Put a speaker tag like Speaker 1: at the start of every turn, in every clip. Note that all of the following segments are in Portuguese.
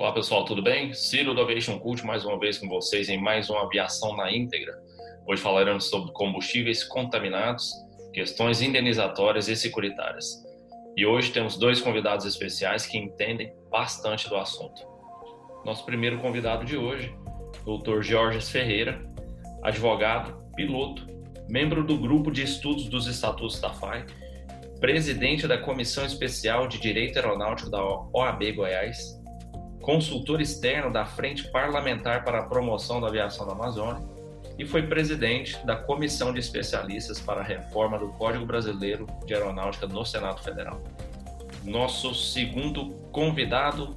Speaker 1: Olá pessoal, tudo bem? Ciro do Aviation Cult mais uma vez com vocês em mais uma aviação na íntegra. Hoje falaremos sobre combustíveis contaminados, questões indenizatórias e securitárias. E hoje temos dois convidados especiais que entendem bastante do assunto. Nosso primeiro convidado de hoje, Dr. Jorge Ferreira, advogado, piloto, membro do grupo de estudos dos estatutos da FAI, presidente da Comissão Especial de Direito Aeronáutico da OAB Goiás, consultor externo da Frente Parlamentar para a Promoção da Aviação da Amazônia e foi presidente da Comissão de Especialistas para a Reforma do Código Brasileiro de Aeronáutica no Senado Federal. Nosso segundo convidado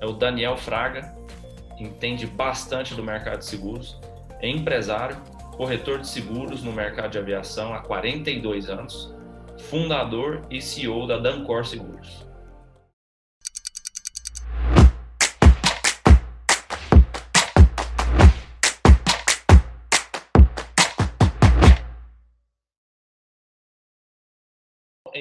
Speaker 1: é o Daniel Fraga, entende bastante do mercado de seguros, é empresário, corretor de seguros no mercado de aviação há 42 anos, fundador e CEO da Dancor Seguros.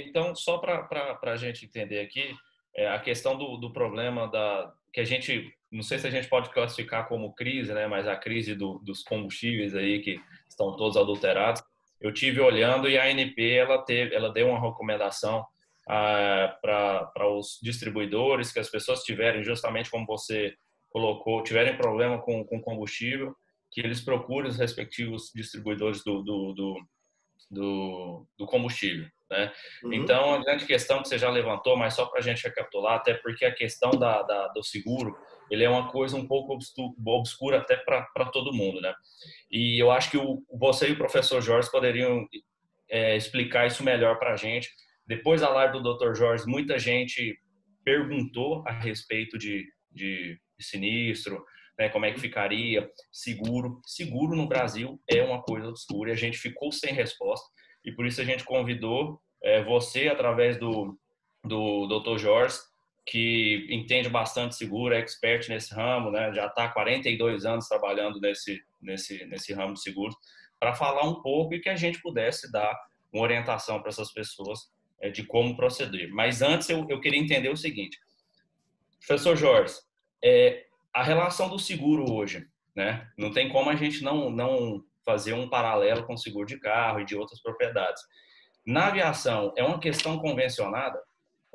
Speaker 1: Então, só para a gente entender aqui, é, a questão do, do problema da que a gente, não sei se a gente pode classificar como crise, né, mas a crise do, dos combustíveis aí que estão todos adulterados. Eu tive olhando e a ANP ela ela deu uma recomendação ah, para os distribuidores que as pessoas tiverem justamente como você colocou, tiverem problema com, com combustível, que eles procurem os respectivos distribuidores do, do, do, do, do combustível. Né? Uhum. Então, a grande questão que você já levantou, mas só para a gente recapitular, até porque a questão da, da, do seguro, ele é uma coisa um pouco obscura até para todo mundo, né? E eu acho que o, você e o professor Jorge poderiam é, explicar isso melhor para a gente. Depois da live do Dr. Jorge, muita gente perguntou a respeito de, de, de sinistro, né, como é que ficaria, seguro. Seguro no Brasil é uma coisa obscura e a gente ficou sem resposta e por isso a gente convidou é, você, através do, do Dr. Jorge, que entende bastante seguro, é expert nesse ramo, né? já está há 42 anos trabalhando nesse, nesse, nesse ramo de seguro, para falar um pouco e que a gente pudesse dar uma orientação para essas pessoas é, de como proceder. Mas antes eu, eu queria entender o seguinte, professor Jorge, é, a relação do seguro hoje, né? Não tem como a gente não, não fazer um paralelo com seguro de carro e de outras propriedades. Na aviação, é uma questão convencionada.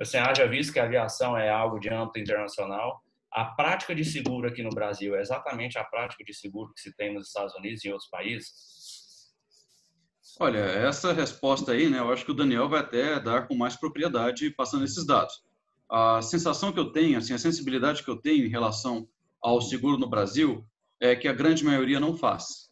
Speaker 1: Assim, haja visto que a aviação é algo de âmbito internacional. A prática de seguro aqui no Brasil é exatamente a prática de seguro que se tem nos Estados Unidos e em outros países?
Speaker 2: Olha, essa resposta aí, né, eu acho que o Daniel vai até dar com mais propriedade passando esses dados. A sensação que eu tenho, assim, a sensibilidade que eu tenho em relação ao seguro no Brasil é que a grande maioria não faz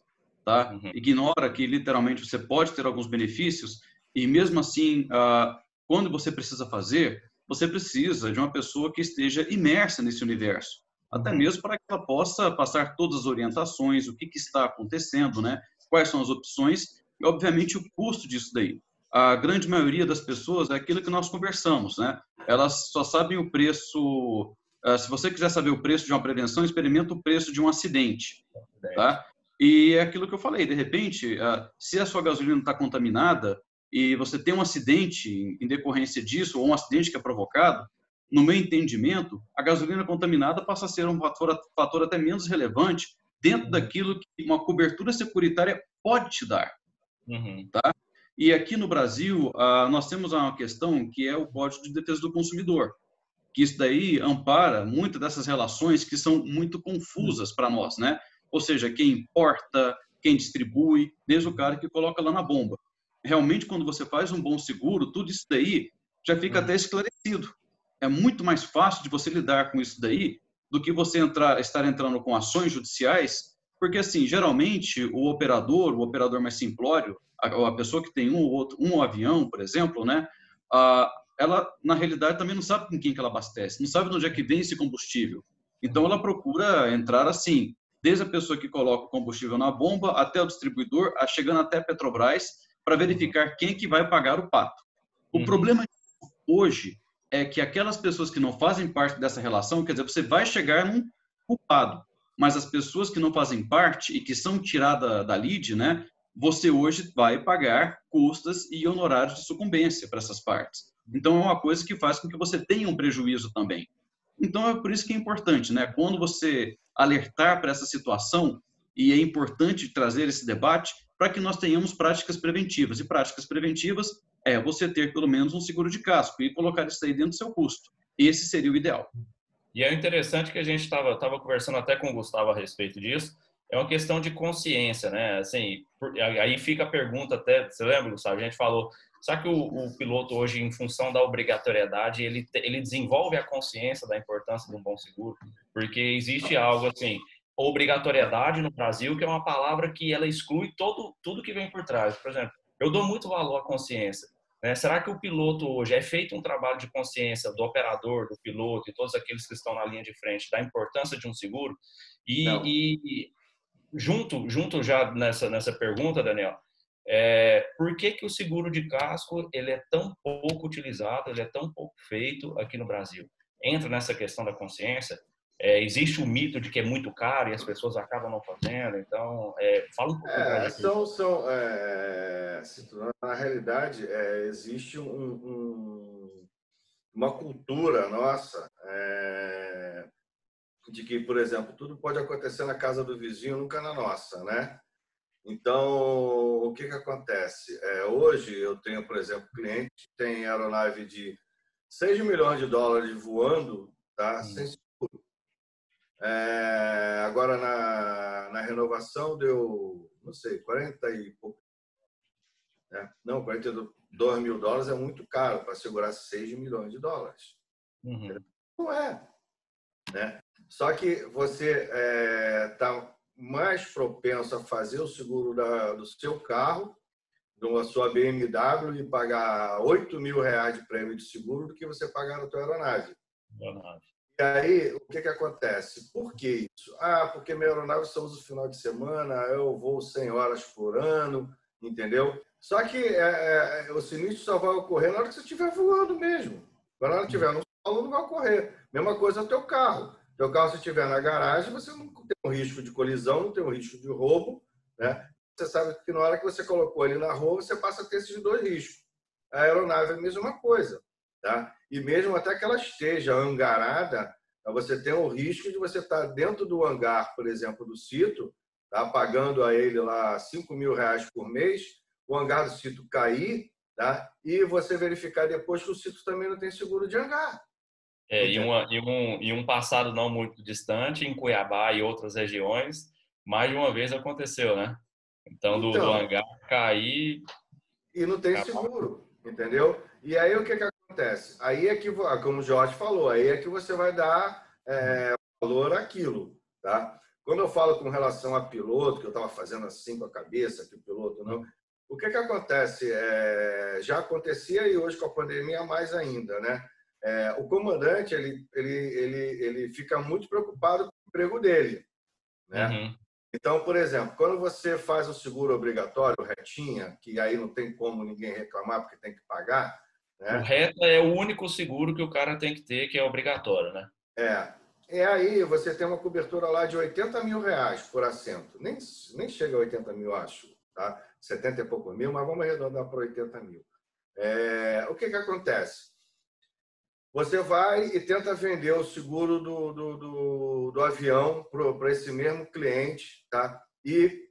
Speaker 2: tá? Uhum. Ignora que literalmente você pode ter alguns benefícios e mesmo assim, ah, quando você precisa fazer, você precisa de uma pessoa que esteja imersa nesse universo, até uhum. mesmo para que ela possa passar todas as orientações, o que, que está acontecendo, né? Quais são as opções e, obviamente, o custo disso daí. A grande maioria das pessoas é aquilo que nós conversamos, né? Elas só sabem o preço. Uh, se você quiser saber o preço de uma prevenção, experimenta o preço de um acidente, tá? E é aquilo que eu falei, de repente, ah, se a sua gasolina está contaminada e você tem um acidente em decorrência disso, ou um acidente que é provocado, no meu entendimento, a gasolina contaminada passa a ser um fator, fator até menos relevante dentro uhum. daquilo que uma cobertura securitária pode te dar. Uhum. Tá? E aqui no Brasil, ah, nós temos uma questão que é o Código de Defesa do Consumidor, que isso daí ampara muitas dessas relações que são muito confusas para nós, né? Ou seja, quem importa, quem distribui, desde o cara que coloca lá na bomba. Realmente, quando você faz um bom seguro, tudo isso daí já fica até esclarecido. É muito mais fácil de você lidar com isso daí do que você entrar, estar entrando com ações judiciais, porque assim, geralmente o operador, o operador mais simplório, a, a pessoa que tem um ou outro, um avião, por exemplo, né, a, ela na realidade também não sabe com quem que ela abastece, não sabe de onde é que vem esse combustível. Então ela procura entrar assim, desde a pessoa que coloca o combustível na bomba até o distribuidor, chegando até a Petrobras, para verificar quem que vai pagar o pato. O uhum. problema hoje é que aquelas pessoas que não fazem parte dessa relação, quer dizer, você vai chegar num culpado, mas as pessoas que não fazem parte e que são tiradas da lead, né, você hoje vai pagar custas e honorários de sucumbência para essas partes. Então, é uma coisa que faz com que você tenha um prejuízo também. Então é por isso que é importante, né? Quando você alertar para essa situação, e é importante trazer esse debate para que nós tenhamos práticas preventivas. E práticas preventivas é você ter pelo menos um seguro de casco e colocar isso aí dentro do seu custo. Esse seria o ideal.
Speaker 1: E é interessante que a gente estava tava conversando até com o Gustavo a respeito disso. É uma questão de consciência, né? Assim, aí fica a pergunta até, você lembra, Gustavo? A gente falou, será que o, o piloto hoje, em função da obrigatoriedade, ele, ele desenvolve a consciência da importância de um bom seguro? Porque existe algo assim, obrigatoriedade no Brasil, que é uma palavra que ela exclui todo, tudo que vem por trás. Por exemplo, eu dou muito valor à consciência. Né? Será que o piloto hoje é feito um trabalho de consciência do operador, do piloto e todos aqueles que estão na linha de frente da importância de um seguro? E, e junto, junto já nessa, nessa pergunta, Daniel, é, por que, que o seguro de casco ele é tão pouco utilizado, ele é tão pouco feito aqui no Brasil? Entra nessa questão da consciência. É, existe o mito de que é muito caro e as pessoas acabam não fazendo. Então, é, fala um pouco
Speaker 3: é, são, são, é, Na realidade, é, existe um, um, uma cultura nossa é, de que, por exemplo, tudo pode acontecer na casa do vizinho, nunca na nossa, né? Então, o que, que acontece? É, hoje eu tenho, por exemplo, cliente que tem aeronave de 6 milhões de dólares voando, tá? Hum. Sem seguro. É, agora, na, na renovação, deu, não sei, 40 e pouco. Né? Não, 42 mil dólares é muito caro para segurar 6 milhões de dólares. Uhum. Não é. Né? Só que você está é, tá mais propenso a fazer o seguro da, do seu carro, da sua BMW, e pagar 8 mil reais de prêmio de seguro do que você pagar na sua aeronave. aeronave. E aí, o que, que acontece? Por que isso? Ah, porque minha aeronave só usa o final de semana, eu vou 100 horas por ano, entendeu? Só que é, é, o sinistro só vai ocorrer na hora que você estiver voando mesmo. Quando ela estiver no solo, não vai ocorrer. Mesma coisa no teu carro. Teu carro, se estiver na garagem, você não tem um risco de colisão, não tem um risco de roubo, né? Você sabe que na hora que você colocou ele na rua, você passa a ter esses dois riscos. A aeronave é a mesma coisa. Tá? E mesmo até que ela esteja angarada, você tem o risco de você estar dentro do hangar, por exemplo, do Cito, tá? pagando a ele lá 5 mil reais por mês, o hangar do Cito cair, tá? e você verificar depois que o Cito também não tem seguro de hangar.
Speaker 1: É, e, uma, e, um, e um passado não muito distante, em Cuiabá e outras regiões, mais de uma vez aconteceu, né? Então, do, então, do hangar cair.
Speaker 3: E não tem seguro, entendeu? E aí o que, que acontece? Aí é que, como o Jorge falou, aí é que você vai dar é, valor àquilo, tá? Quando eu falo com relação a piloto, que eu estava fazendo assim com a cabeça, que o piloto não. O que, que acontece? É, já acontecia e hoje com a pandemia mais ainda, né? É, o comandante ele, ele, ele, ele fica muito preocupado com o emprego dele, né? Uhum. Então, por exemplo, quando você faz o seguro obrigatório, retinha, que aí não tem como ninguém reclamar porque tem que pagar,
Speaker 1: né? O reta é o único seguro que o cara tem que ter, que é obrigatório, né?
Speaker 3: É. E aí você tem uma cobertura lá de 80 mil reais por assento. Nem, nem chega a 80 mil, acho. Tá? 70 e pouco mil, mas vamos arredondar para 80 mil. É, o que, que acontece? Você vai e tenta vender o seguro do, do, do, do avião para esse mesmo cliente, tá? E,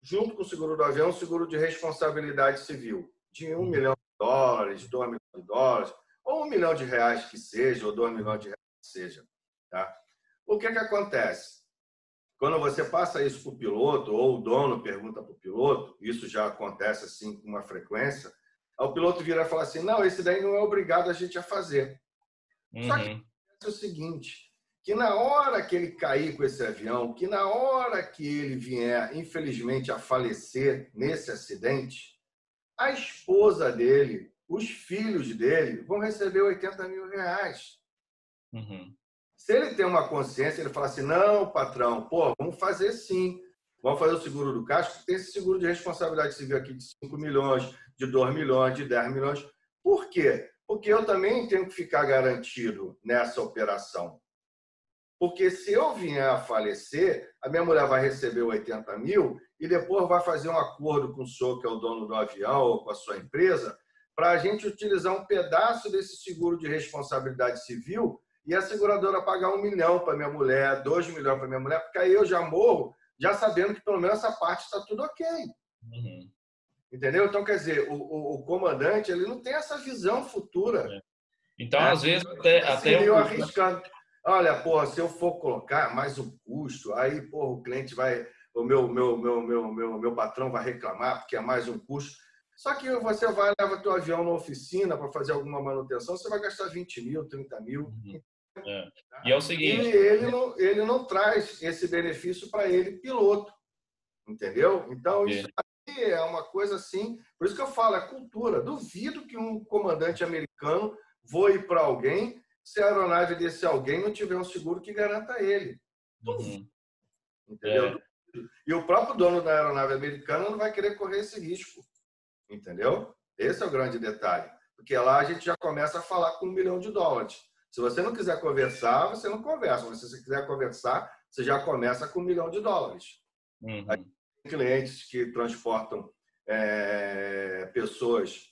Speaker 3: junto com o seguro do avião, o seguro de responsabilidade civil, de um uhum. milhão dólares, dois milhões de dólares, ou um milhão de reais que seja, ou dois milhões de reais que seja. Tá? O que, que acontece? Quando você passa isso para o piloto, ou o dono pergunta para o piloto, isso já acontece assim com uma frequência, o piloto vira e fala assim, não, esse daí não é obrigado a gente a fazer. Uhum. Só que é o seguinte, que na hora que ele cair com esse avião, que na hora que ele vier, infelizmente, a falecer nesse acidente, a esposa dele, os filhos dele vão receber 80 mil reais. Uhum. Se ele tem uma consciência, ele fala assim: não, patrão, pô, vamos fazer sim. Vamos fazer o seguro do casco, tem esse seguro de responsabilidade civil aqui de 5 milhões, de 2 milhões, de 10 milhões. Por quê? Porque eu também tenho que ficar garantido nessa operação. Porque se eu vier a falecer, a minha mulher vai receber 80 mil e depois vai fazer um acordo com o senhor, que é o dono do avião, ou com a sua empresa, para a gente utilizar um pedaço desse seguro de responsabilidade civil e a seguradora pagar um milhão para minha mulher, dois milhões para minha mulher, porque aí eu já morro, já sabendo que pelo menos essa parte está tudo ok. Uhum. Entendeu? Então, quer dizer, o, o, o, comandante ele não tem essa visão futura. É.
Speaker 1: Então, é. às vezes, até.
Speaker 3: Assim, até eu arriscando. Olha, pô, se eu for colocar mais um custo, aí, pô, o cliente vai. O meu, meu, meu, meu, meu, meu patrão vai reclamar porque é mais um custo. Só que você vai, leva teu avião na oficina para fazer alguma manutenção, você vai gastar 20 mil, 30 mil. Uhum.
Speaker 1: É. E é o seguinte.
Speaker 3: E ele não, ele não traz esse benefício para ele, piloto. Entendeu? Então, isso aí é uma coisa assim. Por isso que eu falo, é cultura. Duvido que um comandante americano voe para alguém se a aeronave desse alguém não tiver um seguro que garanta ele. Uhum. Entendeu? É. E o próprio dono da aeronave americana não vai querer correr esse risco. Entendeu? Esse é o grande detalhe. Porque lá a gente já começa a falar com um milhão de dólares. Se você não quiser conversar, você não conversa. Mas se você quiser conversar, você já começa com um milhão de dólares. Uhum. Clientes que transportam é, pessoas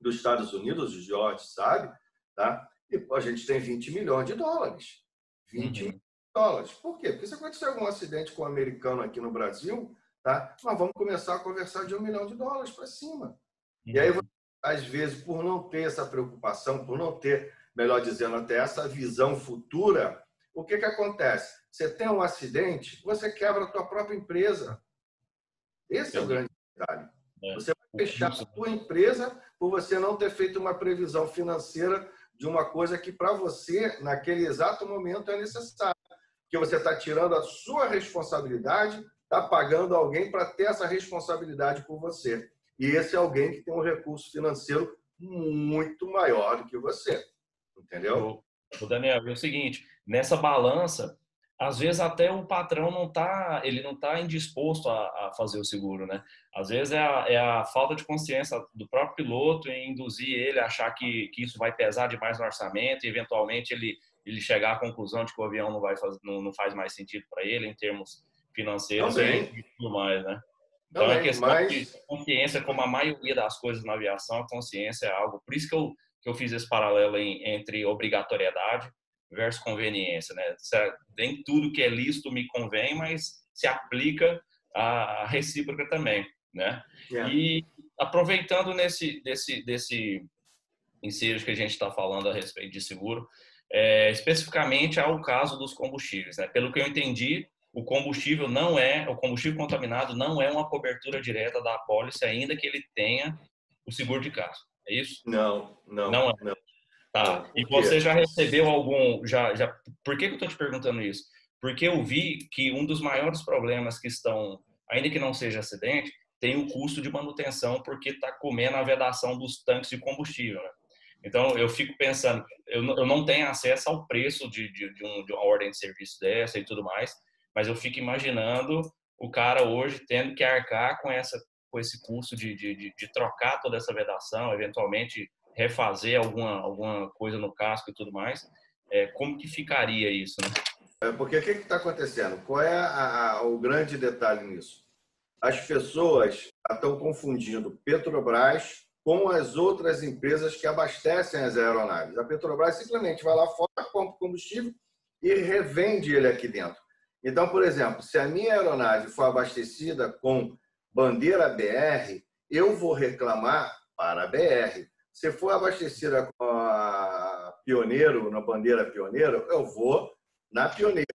Speaker 3: dos Estados Unidos, os George, sabe? Tá? E a gente tem 20 milhões de dólares. 20 uhum. milhões de dólares. Por quê? Porque se acontecer algum acidente com um americano aqui no Brasil, tá? nós vamos começar a conversar de um milhão de dólares para cima. Uhum. E aí, uhum. às vezes, por não ter essa preocupação, por não ter melhor dizendo, até essa visão futura, o que, que acontece? Você tem um acidente, você quebra a tua própria empresa. Esse é o grande detalhe. É. Você vai fechar a tua empresa por você não ter feito uma previsão financeira de uma coisa que para você, naquele exato momento, é necessário. Porque você está tirando a sua responsabilidade, está pagando alguém para ter essa responsabilidade por você. E esse é alguém que tem um recurso financeiro muito maior do que você. Entendeu?
Speaker 1: O Daniel, é o seguinte, nessa balança, às vezes até o patrão não tá, ele não está indisposto a, a, fazer o seguro, né? Às vezes é a, é a, falta de consciência do próprio piloto em induzir ele a achar que, que isso vai pesar demais no orçamento e eventualmente ele, ele chegar à conclusão de que o avião não, vai faz, não, não faz mais sentido para ele em termos financeiros Também. e tudo mais, né? Então Também, é questão mas... de consciência, como a maioria das coisas na aviação, a consciência é algo. Por isso que eu que eu fiz esse paralelo em, entre obrigatoriedade versus conveniência, né? Nem tudo que é lícito me convém, mas se aplica a recíproca também, né? Yeah. E aproveitando nesse desse desse ensejo que a gente está falando a respeito de seguro, é, especificamente ao caso dos combustíveis, né? Pelo que eu entendi, o combustível não é o combustível contaminado não é uma cobertura direta da apólice, ainda que ele tenha o seguro de carro. É isso?
Speaker 3: Não, não. Não, é? não.
Speaker 1: Tá. E você já recebeu algum. Já, já... Por que, que eu estou te perguntando isso? Porque eu vi que um dos maiores problemas que estão, ainda que não seja acidente, tem o custo de manutenção, porque está comendo a vedação dos tanques de combustível. Né? Então, eu fico pensando, eu, eu não tenho acesso ao preço de, de, de, um, de uma ordem de serviço dessa e tudo mais, mas eu fico imaginando o cara hoje tendo que arcar com essa com esse custo de, de, de, trocar toda essa vedação, eventualmente refazer alguma, alguma coisa no casco e tudo mais, é, como que ficaria isso? Né?
Speaker 3: É porque o que está acontecendo? Qual é a, a, o grande detalhe nisso? As pessoas estão confundindo Petrobras com as outras empresas que abastecem as aeronaves. A Petrobras simplesmente vai lá fora, compra combustível e revende ele aqui dentro. Então, por exemplo, se a minha aeronave for abastecida com bandeira BR, eu vou reclamar para a BR. Se for abastecida com a Pioneiro, na bandeira Pioneiro, eu vou na Pioneiro.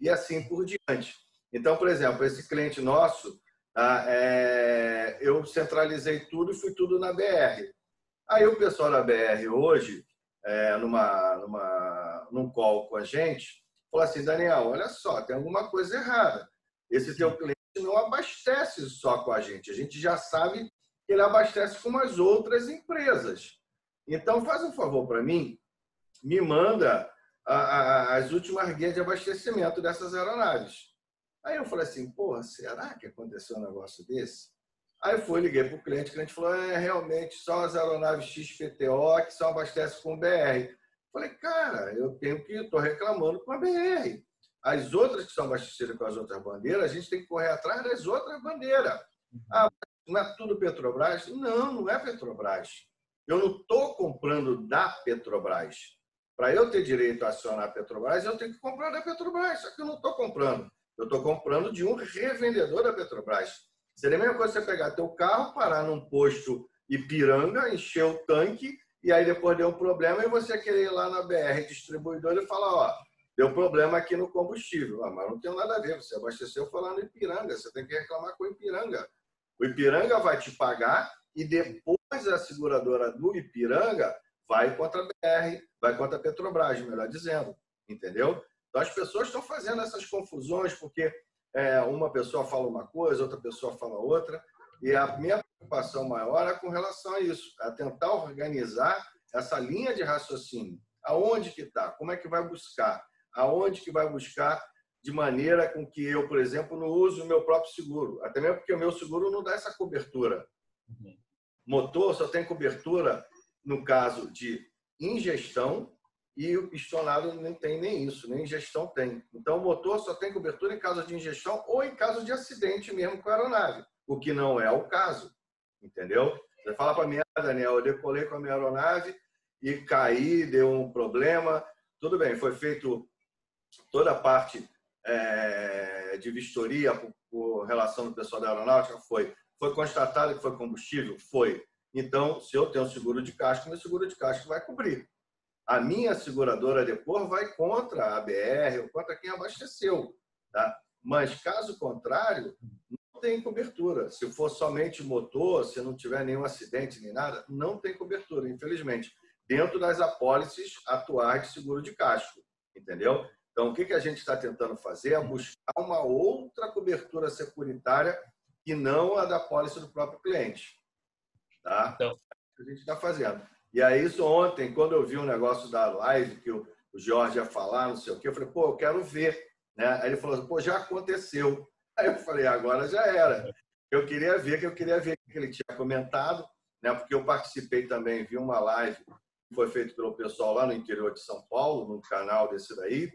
Speaker 3: E assim por diante. Então, por exemplo, esse cliente nosso, tá, é, eu centralizei tudo e fui tudo na BR. Aí o pessoal da BR hoje, é, numa, numa, num call com a gente, falou assim, Daniel, olha só, tem alguma coisa errada. Esse teu cliente não abastece só com a gente. A gente já sabe ele abastece com as outras empresas. Então, faz um favor para mim, me manda a, a, as últimas guias de abastecimento dessas aeronaves. Aí eu falei assim, porra, será que aconteceu um negócio desse? Aí eu fui, liguei para o cliente, o cliente falou, é realmente só as aeronaves XPTO que só abastecem com BR. Falei, cara, eu tenho que, estou reclamando com a BR. As outras que são abastecidas com as outras bandeiras, a gente tem que correr atrás das outras bandeiras. Uhum. Ah, não é tudo Petrobras? Não, não é Petrobras. Eu não estou comprando da Petrobras. para eu ter direito a acionar a Petrobras, eu tenho que comprar da Petrobras, só que eu não estou comprando. Eu estou comprando de um revendedor da Petrobras. Seria a mesma coisa você pegar teu carro, parar num posto Ipiranga, encher o tanque e aí depois deu um problema e você querer ir lá na BR distribuidor e falar, ó, deu problema aqui no combustível. Ah, mas não tem nada a ver, você abasteceu falando Ipiranga, você tem que reclamar com Ipiranga. O Ipiranga vai te pagar e depois a seguradora do Ipiranga vai contra a BR, vai contra a Petrobras, melhor dizendo, entendeu? Então as pessoas estão fazendo essas confusões porque é, uma pessoa fala uma coisa, outra pessoa fala outra, e a minha preocupação maior é com relação a isso, a tentar organizar essa linha de raciocínio. Aonde que está? Como é que vai buscar? Aonde que vai buscar de maneira com que eu, por exemplo, não use o meu próprio seguro? Até mesmo porque o meu seguro não dá essa cobertura. Uhum. Motor só tem cobertura no caso de ingestão e o pistonado não tem nem isso, nem ingestão tem. Então, o motor só tem cobertura em caso de ingestão ou em caso de acidente mesmo com a aeronave o que não é o caso, entendeu? Você fala para mim, ah, Daniel, eu decolei com a minha aeronave e caí, deu um problema, tudo bem, foi feito toda a parte é, de vistoria por, por, relação do pessoal da aeronáutica, foi. Foi constatado que foi combustível? Foi. Então, se eu tenho seguro de casco, meu seguro de casco vai cobrir. A minha seguradora depois vai contra a BR ou contra quem abasteceu. Tá? Mas, caso contrário, tem cobertura. Se for somente motor, se não tiver nenhum acidente nem nada, não tem cobertura, infelizmente. Dentro das apólices atuais de seguro de casco, entendeu? Então, o que, a gente está tentando fazer é buscar uma outra cobertura securitária que não a da apólice do próprio cliente. Tá? Então. É a gente está fazendo. E aí, isso ontem, quando eu vi um negócio da live que o Jorge ia falar, não sei o quê, eu falei, pô, eu quero ver. Né? Aí ele falou, pô, já aconteceu. Aí eu falei, agora já era. Eu queria ver, que eu queria ver o que ele tinha comentado, né? Porque eu participei também, vi uma live que foi feita pelo pessoal lá no interior de São Paulo, no canal desse daí,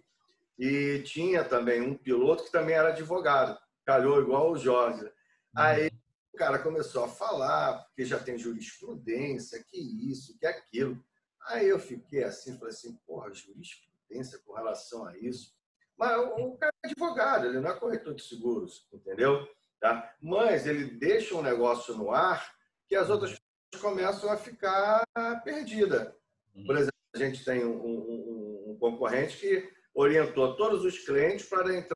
Speaker 3: e tinha também um piloto que também era advogado, calhou igual o Jorge. Aí o cara começou a falar, porque já tem jurisprudência, que isso, que aquilo. Aí eu fiquei assim, falei assim, porra, jurisprudência com relação a isso. Mas o cara é advogado, ele não é corretor de seguros, entendeu? Tá? Mas ele deixa um negócio no ar que as outras pessoas começam a ficar perdidas. Uhum. Por exemplo, a gente tem um, um, um concorrente que orientou todos os clientes para entrar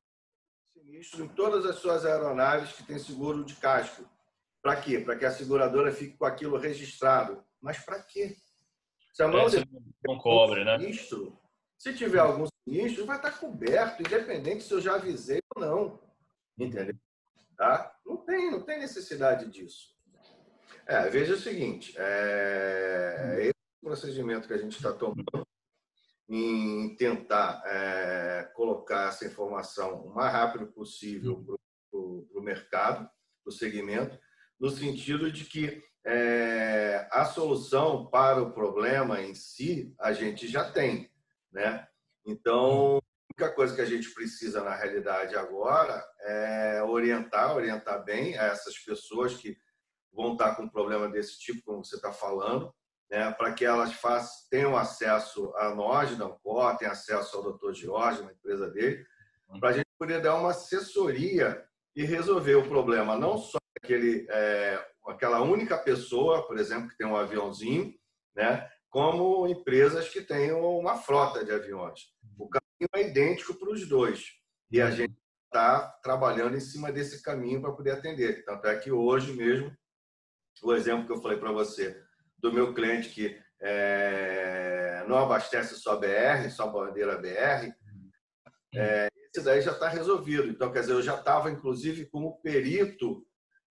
Speaker 3: sinistro em todas as suas aeronaves que têm seguro de casco. Para quê? Para que a seguradora fique com aquilo registrado. Mas para quê?
Speaker 1: Se a mão é, não cobre, né?
Speaker 3: Sinistro, se tiver algum sinistro, vai estar coberto, independente se eu já avisei ou não. Entendeu? Tá? Não tem, não tem necessidade disso. É, veja o seguinte, é, esse procedimento que a gente está tomando em tentar é, colocar essa informação o mais rápido possível para o mercado, para o segmento, no sentido de que é, a solução para o problema em si a gente já tem né? Então, a única coisa que a gente precisa na realidade agora é orientar, orientar bem a essas pessoas que vão estar com um problema desse tipo, como você está falando, né, para que elas façam, tenham acesso a nós, da Ancor, tenham acesso ao Dr. Jorge, na empresa dele, para a gente poder dar uma assessoria e resolver o problema, não só aquele, é, aquela única pessoa, por exemplo, que tem um aviãozinho, né, como empresas que tenham uma frota de aviões. O caminho é idêntico para os dois. E a uhum. gente está trabalhando em cima desse caminho para poder atender. Tanto é que hoje mesmo, o exemplo que eu falei para você, do meu cliente que é, não abastece só BR, só bandeira BR, uhum. é, esse daí já está resolvido. Então, quer dizer, eu já estava, inclusive, como perito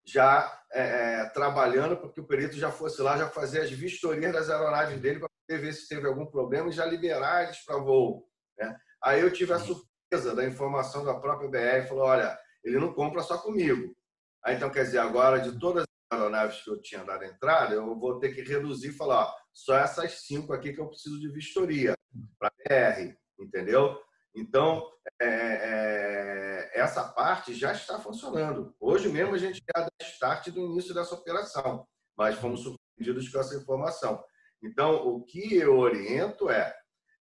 Speaker 3: já é, é, trabalhando para que o perito já fosse lá, já fazer as vistorias das aeronaves dele para ver se teve algum problema e já liberar eles para voo. Né? Aí eu tive a surpresa da informação da própria BR, falou, olha, ele não compra só comigo. Aí, então, quer dizer, agora de todas as aeronaves que eu tinha dado entrada, eu vou ter que reduzir e falar, ó, só essas cinco aqui que eu preciso de vistoria para BR, entendeu? Então, é, é, essa parte já está funcionando. Hoje mesmo a gente já dá start do início dessa operação, mas fomos surpreendidos com essa informação. Então, o que eu oriento é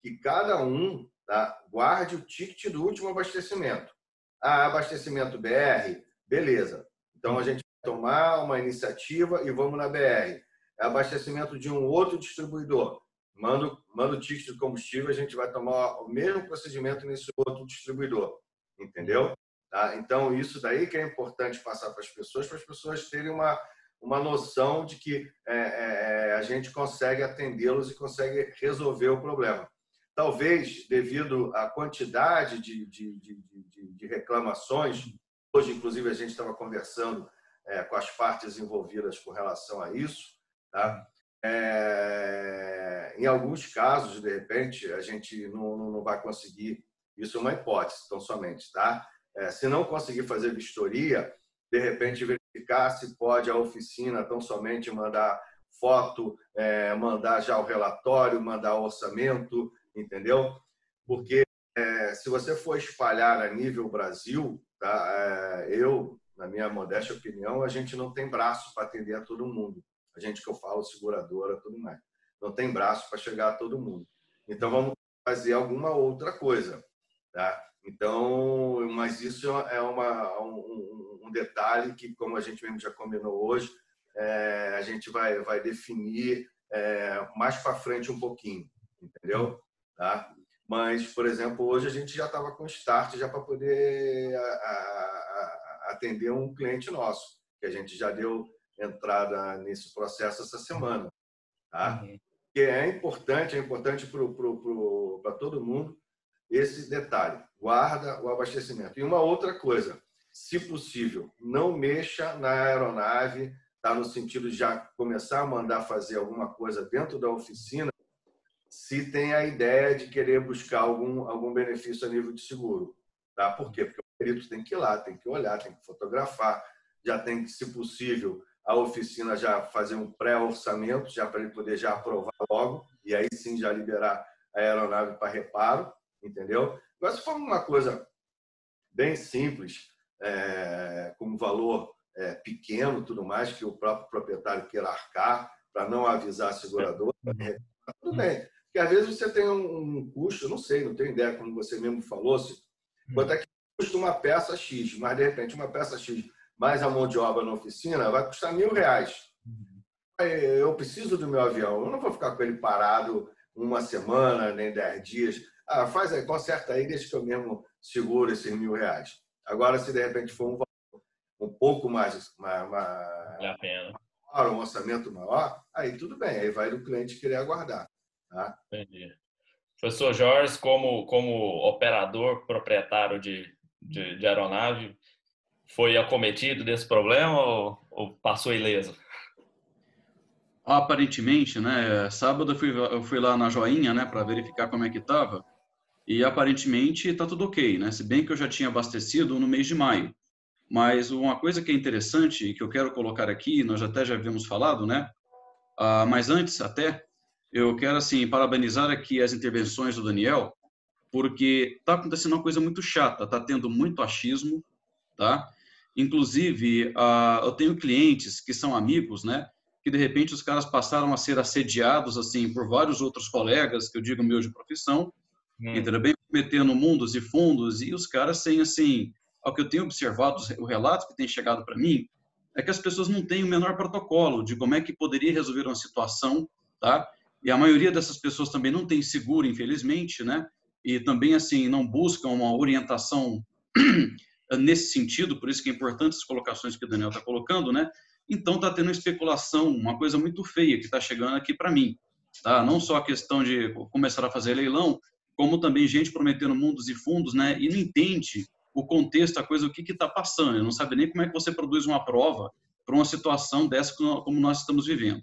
Speaker 3: que cada um tá, guarde o ticket do último abastecimento. Ah, abastecimento BR, beleza. Então a gente tomar uma iniciativa e vamos na BR. É abastecimento de um outro distribuidor. Manda, manda o ticket de combustível, a gente vai tomar o mesmo procedimento nesse outro distribuidor. Entendeu? Tá? Então, isso daí que é importante passar para as pessoas, para as pessoas terem uma, uma noção de que é, é, é a gente consegue atendê-los e consegue resolver o problema. Talvez, devido à quantidade de, de, de, de reclamações, hoje, inclusive, a gente estava conversando é, com as partes envolvidas com relação a isso, tá? É, em alguns casos, de repente, a gente não, não vai conseguir, isso é uma hipótese, tão somente, tá? É, se não conseguir fazer vistoria, de repente verificar se pode a oficina tão somente mandar foto, é, mandar já o relatório, mandar o orçamento, entendeu? Porque é, se você for espalhar a nível Brasil, tá? É, eu, na minha modesta opinião, a gente não tem braço para atender a todo mundo. A gente que eu falo, seguradora, tudo mais. Não tem braço para chegar a todo mundo. Então vamos fazer alguma outra coisa, tá? Então, mas isso é uma, um, um detalhe que, como a gente mesmo já combinou hoje, é, a gente vai, vai definir é, mais para frente um pouquinho, entendeu? Tá? Mas, por exemplo, hoje a gente já estava com start já para poder a, a, atender um cliente nosso, que a gente já deu entrada nesse processo essa semana. Tá? Uhum. Que é importante, é importante para todo mundo esse detalhe. Guarda o abastecimento. E uma outra coisa, se possível, não mexa na aeronave, tá no sentido de já começar a mandar fazer alguma coisa dentro da oficina se tem a ideia de querer buscar algum, algum benefício a nível de seguro. Tá? Por quê? Porque o perito tem que ir lá, tem que olhar, tem que fotografar, já tem que, se possível, a oficina já fazer um pré-orçamento, já para ele poder já aprovar logo, e aí sim já liberar a aeronave para reparo, entendeu? Mas se for uma coisa bem simples, é, com valor é, pequeno, tudo mais, que o próprio proprietário queira arcar, para não avisar a seguradora, tudo bem. Porque às vezes você tem um, custo, não sei, não tenho ideia, como você mesmo falou, se, quanto é que custa uma peça X, mas de repente uma peça X mais a mão de obra na oficina vai custar mil reais. Eu preciso do meu avião, eu não vou ficar com ele parado uma semana, nem dez dias. Ah, faz aí, conserta aí, deixa que eu mesmo seguro esses mil reais. Agora, se de repente for um valor um pouco mais, mais, mais
Speaker 1: a pena.
Speaker 3: um orçamento maior, aí tudo bem, aí vai do cliente querer aguardar. Tá?
Speaker 1: Entendi. Professor Jorge, como, como operador proprietário de, de, de aeronave, foi acometido desse problema ou, ou passou ileso?
Speaker 2: Aparentemente, né? Sábado eu fui, eu fui lá na Joinha, né, para verificar como é que estava. E aparentemente está tudo ok, né? Se bem que eu já tinha abastecido no mês de maio. Mas uma coisa que é interessante e que eu quero colocar aqui, nós até já havíamos falado, né? Ah, mas antes até, eu quero assim parabenizar aqui as intervenções do Daniel, porque está acontecendo uma coisa muito chata, está tendo muito achismo, tá? Inclusive, uh, eu tenho clientes que são amigos, né? Que de repente os caras passaram a ser assediados assim por vários outros colegas que eu digo meu de profissão, hum. entendeu? Bem metendo mundos e fundos e os caras sem assim, ao que eu tenho observado, o relato que tem chegado para mim é que as pessoas não têm o menor protocolo de como é que poderia resolver uma situação, tá? E a maioria dessas pessoas também não tem seguro, infelizmente, né? E também assim não buscam uma orientação nesse sentido, por isso que é importante as colocações que o Daniel está colocando, né? Então está tendo especulação, uma coisa muito feia que está chegando aqui para mim, tá? Não só a questão de começar a fazer leilão, como também gente prometendo mundos e fundos, né? E não entende o contexto, a coisa, o que está passando, não sabe nem como é que você produz uma prova para uma situação dessa como nós estamos vivendo.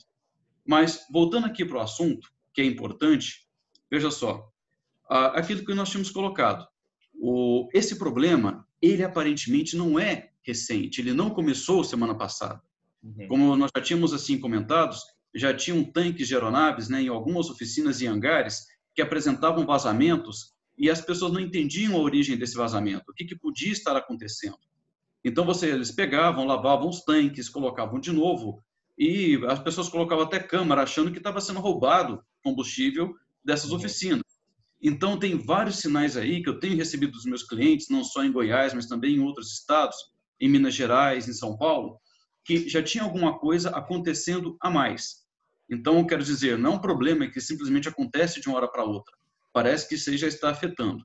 Speaker 2: Mas voltando aqui para o assunto, que é importante, veja só, aquilo que nós tínhamos colocado, o, esse problema ele aparentemente não é recente, ele não começou semana passada. Uhum. Como nós já tínhamos assim comentados, já tinham tanques de aeronaves né, em algumas oficinas e hangares que apresentavam vazamentos e as pessoas não entendiam a origem desse vazamento, o que, que podia estar acontecendo. Então você, eles pegavam, lavavam os tanques, colocavam de novo e as pessoas colocavam até câmara achando que estava sendo roubado combustível dessas uhum. oficinas. Então, tem vários sinais aí que eu tenho recebido dos meus clientes, não só em Goiás, mas também em outros estados, em Minas Gerais, em São Paulo, que já tinha alguma coisa acontecendo a mais. Então, eu quero dizer, não é um problema que simplesmente acontece de uma hora para outra. Parece que isso já está afetando.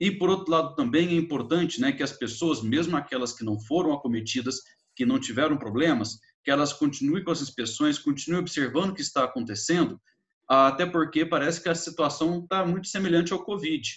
Speaker 2: E, por outro lado, também é importante né, que as pessoas, mesmo aquelas que não foram acometidas, que não tiveram problemas, que elas continuem com as inspeções, continuem observando o que está acontecendo, até porque parece que a situação está muito semelhante ao Covid.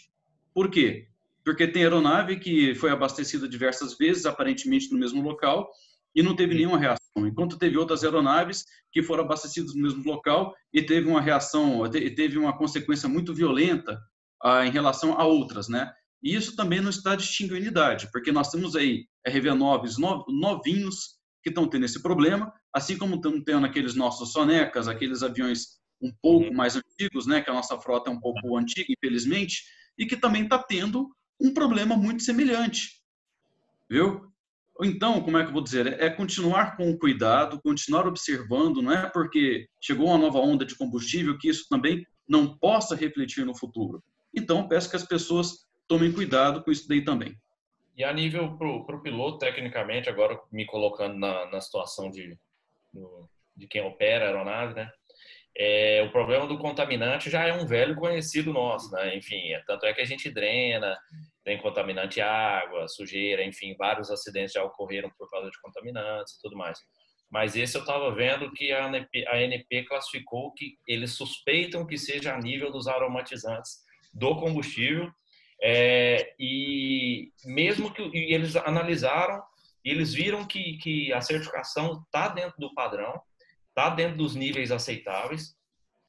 Speaker 2: Por quê? Porque tem aeronave que foi abastecida diversas vezes, aparentemente no mesmo local, e não teve nenhuma reação. Enquanto teve outras aeronaves que foram abastecidas no mesmo local e teve uma reação, teve uma consequência muito violenta ah, em relação a outras, né? E isso também não está distinguindo unidade, porque nós temos aí RV9s novinhos que estão tendo esse problema, assim como estão tendo aqueles nossos sonecas, aqueles aviões um pouco uhum. mais antigos, né, que a nossa frota é um pouco antiga, infelizmente, e que também está tendo um problema muito semelhante, viu? Então, como é que eu vou dizer? É continuar com cuidado, continuar observando, não é porque chegou uma nova onda de combustível que isso também não possa refletir no futuro. Então, peço que as pessoas tomem cuidado com isso daí também.
Speaker 1: E a nível para o piloto, tecnicamente, agora me colocando na, na situação de, de quem opera a aeronave, né? É, o problema do contaminante já é um velho conhecido nosso, né? Enfim, é, tanto é que a gente drena, tem contaminante água, sujeira, enfim, vários acidentes já ocorreram por causa de contaminantes e tudo mais. Mas esse eu estava vendo que a ANP, a ANP classificou que eles suspeitam que seja a nível dos aromatizantes do combustível é, e mesmo que e eles analisaram, eles viram que, que a certificação está dentro do padrão, está dentro dos níveis aceitáveis.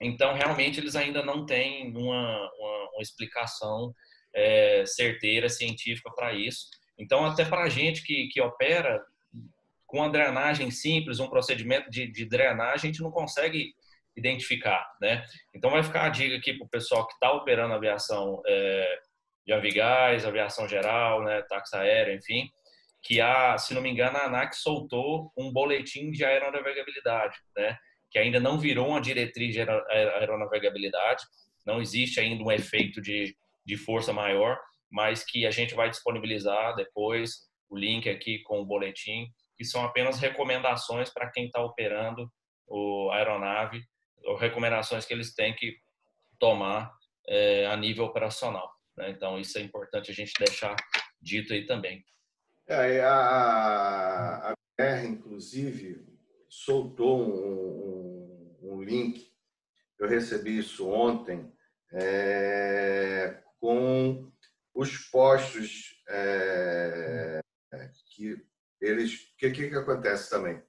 Speaker 1: Então, realmente, eles ainda não têm uma, uma, uma explicação é, certeira, científica para isso. Então, até para a gente que, que opera com a drenagem simples, um procedimento de, de drenagem, a gente não consegue identificar, né? Então, vai ficar a dica aqui para o pessoal que está operando aviação é, de Avigás, aviação geral, né, táxi aéreo, enfim, que a, se não me engano, a ANAC soltou um boletim de aeronavegabilidade, né, que ainda não virou uma diretriz de aeronavegabilidade, não existe ainda um efeito de, de força maior, mas que a gente vai disponibilizar depois o link aqui com o boletim, que são apenas recomendações para quem está operando o, aeronave, ou recomendações que eles têm que tomar é, a nível operacional. Né? Então, isso é importante a gente deixar dito aí também.
Speaker 3: É, a, a BR, inclusive, soltou um, um, um, link, eu recebi isso ontem, é, com os postos é, que eles. O que, que, que acontece também?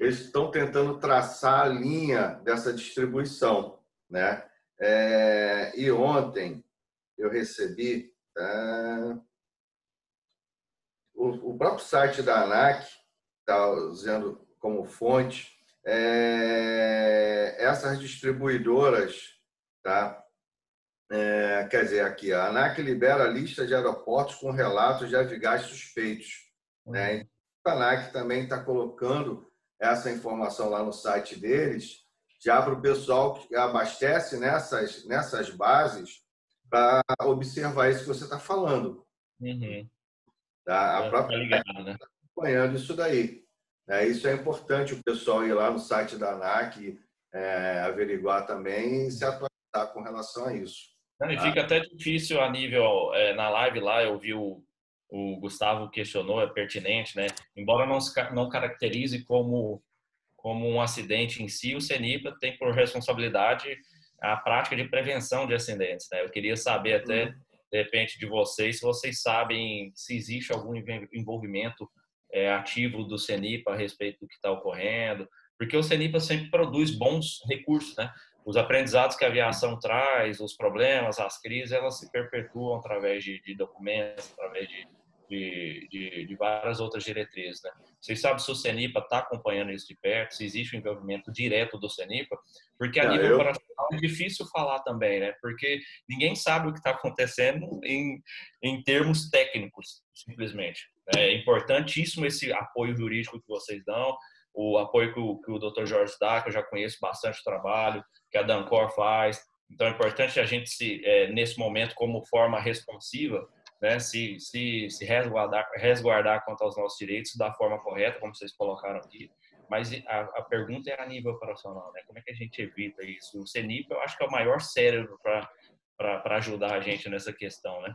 Speaker 3: Eles estão tentando traçar a linha dessa distribuição. Né? É, e ontem eu recebi. Tá? O, o, próprio site da ANAC está usando como fonte é, essas distribuidoras, tá? É, quer dizer, aqui, a ANAC libera a lista de aeroportos com relatos de avigás suspeitos. Né? Então, a ANAC também está colocando essa informação lá no site deles, já para o pessoal que abastece nessas, nessas bases para observar isso que você está falando.
Speaker 1: Uhum.
Speaker 3: Tá? A própria tá ligado, né? Tá acompanhando isso daí. É, isso é importante o pessoal ir lá no site da ANAC, é, averiguar também e se atualizar com relação a isso.
Speaker 1: Não, e tá? fica até difícil a nível, é, na live lá, eu vi o, o Gustavo questionou, é pertinente, né? Embora não, não caracterize como, como um acidente em si, o CENIPA tem por responsabilidade a prática de prevenção de acidentes. Né? Eu queria saber até, uhum. De repente, de vocês, se vocês sabem se existe algum envolvimento é, ativo do CENIPA a respeito do que está ocorrendo, porque o CENIPA sempre produz bons recursos, né? Os aprendizados que a aviação traz, os problemas, as crises, elas se perpetuam através de, de documentos, através de, de, de, de, várias outras diretrizes. Né? Vocês sabem se o CENIPA está acompanhando isso de perto, se existe um envolvimento direto do CENIPA, porque a nível eu... operacional é difícil falar também, né? porque ninguém sabe o que está acontecendo em, em termos técnicos, simplesmente. É importantíssimo esse apoio jurídico que vocês dão, o apoio que o, que o Dr. Jorge dá, que eu já conheço bastante o trabalho, que a Dancor faz, Então é importante a gente se é, nesse momento como forma responsiva, né, se se, se resguardar resguardar quanto aos nossos direitos da forma correta, como vocês colocaram aqui. Mas a, a pergunta é a nível operacional, né? Como é que a gente evita isso? O CENIP eu acho que é o maior cérebro para ajudar a gente nessa questão, né?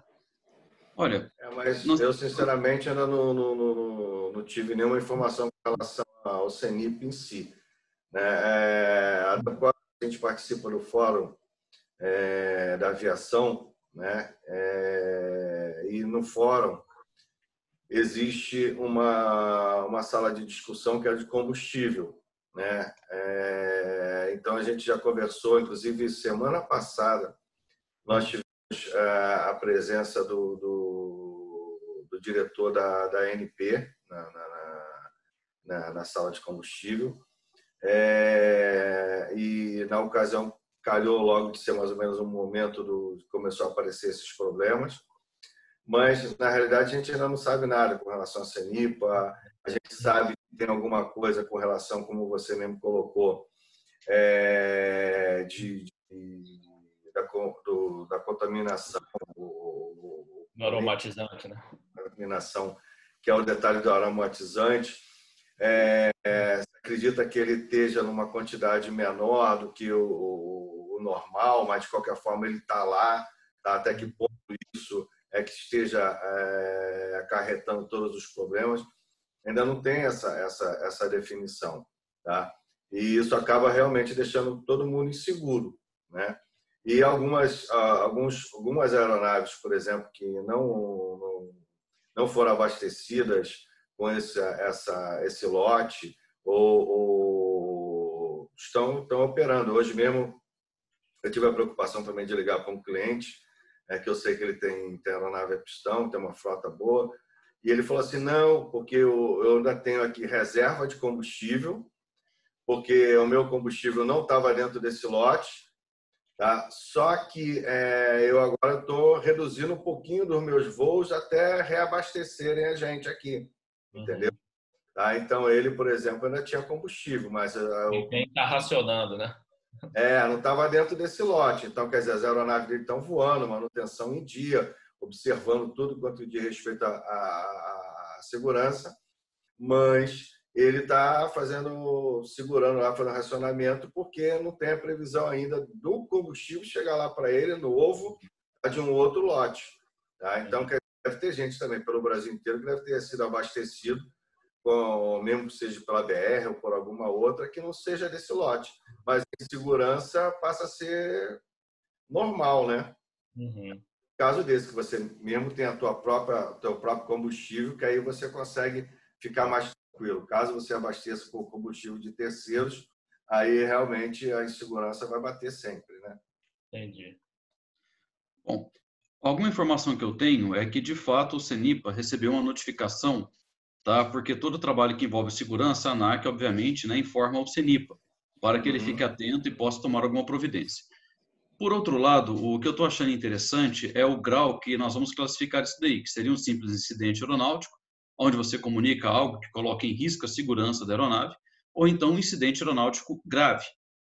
Speaker 3: Olha, é, mas nós... eu sinceramente ainda não, não, não, não, tive nenhuma informação com relação ao CENIP em si. Né? É, a gente participa do fórum é, da aviação, né? É, e no fórum existe uma, uma sala de discussão que é de combustível. Né? É, então, a gente já conversou, inclusive, semana passada, nós tivemos é, a presença do, do, do, diretor da, da ANP na, na, na, na sala de combustível. É, e, na ocasião, calhou logo de ser mais ou menos um momento do começou a aparecer esses problemas mas na realidade a gente ainda não sabe nada com relação à CENIPA, a gente sabe que tem alguma coisa com relação, como você mesmo colocou, é, de, de da, do, da, contaminação. O,
Speaker 1: no aromatizante, né?
Speaker 3: Contaminação, que é o detalhe do aromatizante. É, é, acredita que ele esteja numa quantidade menor do que o, o, o normal, mas de qualquer forma ele está lá, tá? até que ponto isso é que esteja é, acarretando todos os problemas, ainda não tem essa, essa, essa definição. Tá? E isso acaba realmente deixando todo mundo inseguro. Né? E algumas, alguns, algumas aeronaves, por exemplo, que não, não, não foram abastecidas com esse, essa, esse lote ou, ou estão, estão operando. Hoje mesmo eu tive a preocupação também de ligar para um cliente é que eu sei que ele tem, tem aeronave a pistão, tem uma frota boa. E ele falou assim: não, porque eu, eu ainda tenho aqui reserva de combustível, porque o meu combustível não estava dentro desse lote. Tá? Só que é, eu agora estou reduzindo um pouquinho dos meus voos até reabastecerem a gente aqui, uhum. entendeu? Tá? Então ele, por exemplo, ainda tinha combustível, mas eu,
Speaker 1: está racionando, né?
Speaker 3: É, não estava dentro desse lote. Então, quer dizer, as aeronaves dele estão voando, manutenção em dia, observando tudo quanto diz respeito à, segurança, mas ele está fazendo, segurando lá, fazendo racionamento, porque não tem a previsão ainda do combustível chegar lá para ele novo de um outro lote. Tá? Então, deve ter gente também pelo Brasil inteiro que deve ter sido abastecido com, mesmo que seja pela BR ou por alguma outra, que não seja desse lote. Mas em segurança passa a ser normal, né? Uhum. Caso desse, que você mesmo tenha a tua própria, teu próprio combustível, que aí você consegue ficar mais tranquilo. Caso você abasteça com combustível de terceiros, aí realmente a insegurança vai bater sempre, né?
Speaker 1: Entendi.
Speaker 2: Bom, alguma informação que eu tenho é que, de fato, o CENIPA recebeu uma notificação tá? Porque todo trabalho que envolve segurança, a ANAC, obviamente, né, informa ao CENIPA, para que ele uhum. fique atento e possa tomar alguma providência. Por outro lado, o que eu estou achando interessante é o grau que nós vamos classificar isso daí, que seria um simples incidente aeronáutico, onde você comunica algo que coloca em risco a segurança da aeronave, ou então um incidente aeronáutico grave,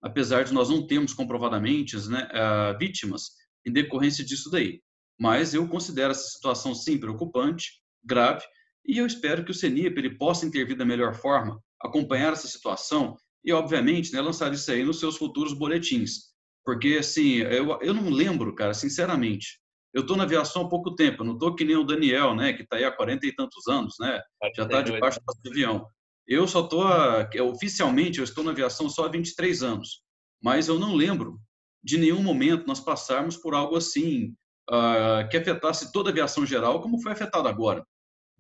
Speaker 2: apesar de nós não termos comprovadamente né, uh, vítimas em decorrência disso daí. Mas eu considero essa situação sim preocupante, grave, e eu espero que o CENIP ele possa intervir da melhor forma, acompanhar essa situação e, obviamente, né, lançar isso aí nos seus futuros boletins. Porque, assim, eu, eu não lembro, cara, sinceramente. Eu estou na aviação há pouco tempo, não estou que nem o Daniel, né, que está aí há 40 e tantos anos, né, já está debaixo do avião. Eu só estou, oficialmente, eu estou na aviação só há 23 anos, mas eu não lembro de nenhum momento nós passarmos por algo assim, uh, que afetasse toda a aviação geral, como foi afetado agora.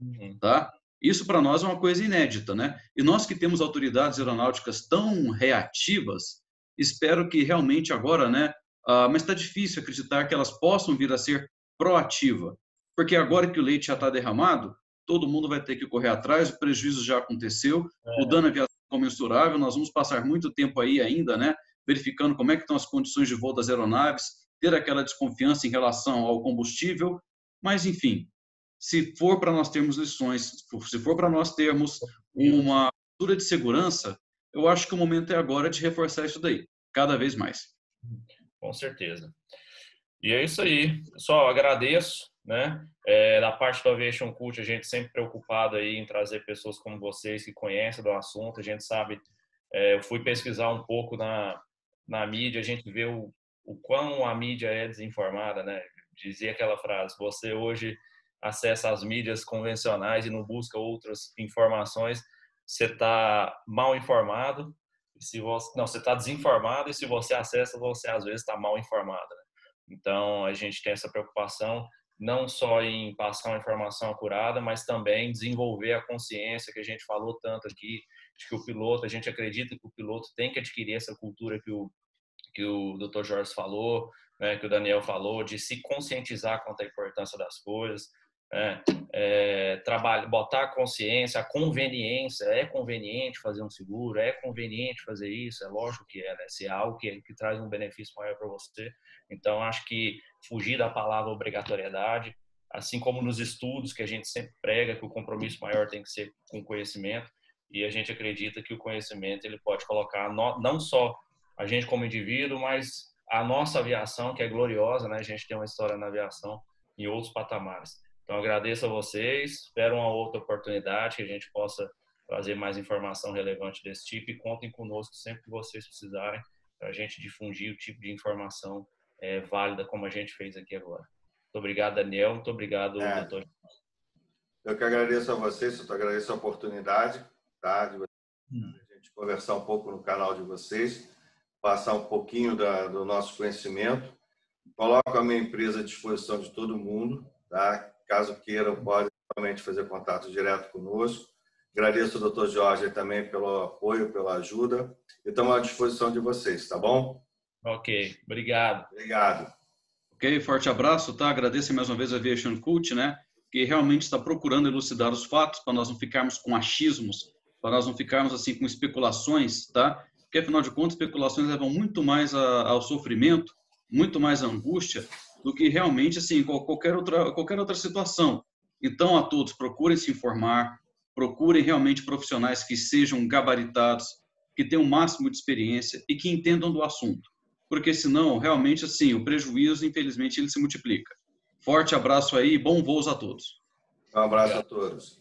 Speaker 2: Uhum. Tá? Isso para nós é uma coisa inédita, né? E nós que temos autoridades aeronáuticas tão reativas, espero que realmente agora, né? Uh, mas está difícil acreditar que elas possam vir a ser proativa, porque agora que o leite já está derramado, todo mundo vai ter que correr atrás, o prejuízo já aconteceu, é. o dano aviação é comensurável, nós vamos passar muito tempo aí ainda, né? Verificando como é que estão as condições de voo das aeronaves, ter aquela desconfiança em relação ao combustível, mas enfim, se for para nós termos lições, se for para nós termos uma cultura de segurança, eu acho que o momento é agora de reforçar isso daí, cada vez mais.
Speaker 1: Com certeza. E é isso aí. Só agradeço, né? É, da parte do Aviation Cult, a gente sempre preocupado aí em trazer pessoas como vocês que conhecem do assunto. A gente sabe, é, eu fui pesquisar um pouco na, na mídia, a gente vê o, o quão a mídia é desinformada, né? Dizia aquela frase: você hoje acessa as mídias convencionais e não busca outras informações, você está mal informado. Se você não, você está desinformado e se você acessa, você às vezes está mal informado. Né? Então a gente tem essa preocupação não só em passar uma informação acurada, mas também desenvolver a consciência que a gente falou tanto aqui, de que o piloto, a gente acredita que o piloto tem que adquirir essa cultura que o que o Dr. Jorge falou, né, que o Daniel falou, de se conscientizar quanto à importância das coisas, né, é, trabalho, botar a consciência, a conveniência, é conveniente fazer um seguro, é conveniente fazer isso, é lógico que é, né, se é algo que, que traz um benefício maior para você. Então, acho que fugir da palavra obrigatoriedade, assim como nos estudos que a gente sempre prega que o compromisso maior tem que ser com conhecimento, e a gente acredita que o conhecimento ele pode colocar não só a gente como indivíduo, mas a nossa aviação, que é gloriosa, né? A gente tem uma história na aviação em outros patamares. Então, agradeço a vocês, espero uma outra oportunidade que a gente possa trazer mais informação relevante desse tipo e contem conosco sempre que vocês precisarem para a gente difundir o tipo de informação é, válida como a gente fez aqui agora. Muito obrigado, Daniel. Muito obrigado, é. doutor.
Speaker 3: Eu que agradeço a vocês, eu agradeço a oportunidade tá, de hum. a gente conversar um pouco no canal de vocês passar um pouquinho da, do nosso conhecimento. Coloco a minha empresa à disposição de todo mundo, tá? Caso queiram, podem realmente fazer contato direto conosco. Agradeço ao Dr. Jorge também pelo apoio, pela ajuda e estamos à disposição de vocês, tá bom?
Speaker 1: Ok, obrigado.
Speaker 3: Obrigado.
Speaker 2: Ok, forte abraço, tá? Agradeço mais uma vez a Aviation Cult, né? Que realmente está procurando elucidar os fatos para nós não ficarmos com achismos, para nós não ficarmos assim com especulações, tá? porque afinal de contas, especulações levam muito mais a, ao sofrimento, muito mais à angústia do que realmente assim qualquer outra qualquer outra situação. Então, a todos procurem se informar, procurem realmente profissionais que sejam gabaritados, que tenham o máximo de experiência e que entendam do assunto, porque senão realmente assim o prejuízo, infelizmente, ele se multiplica. Forte abraço aí, bom voos a todos.
Speaker 3: Um abraço a todos.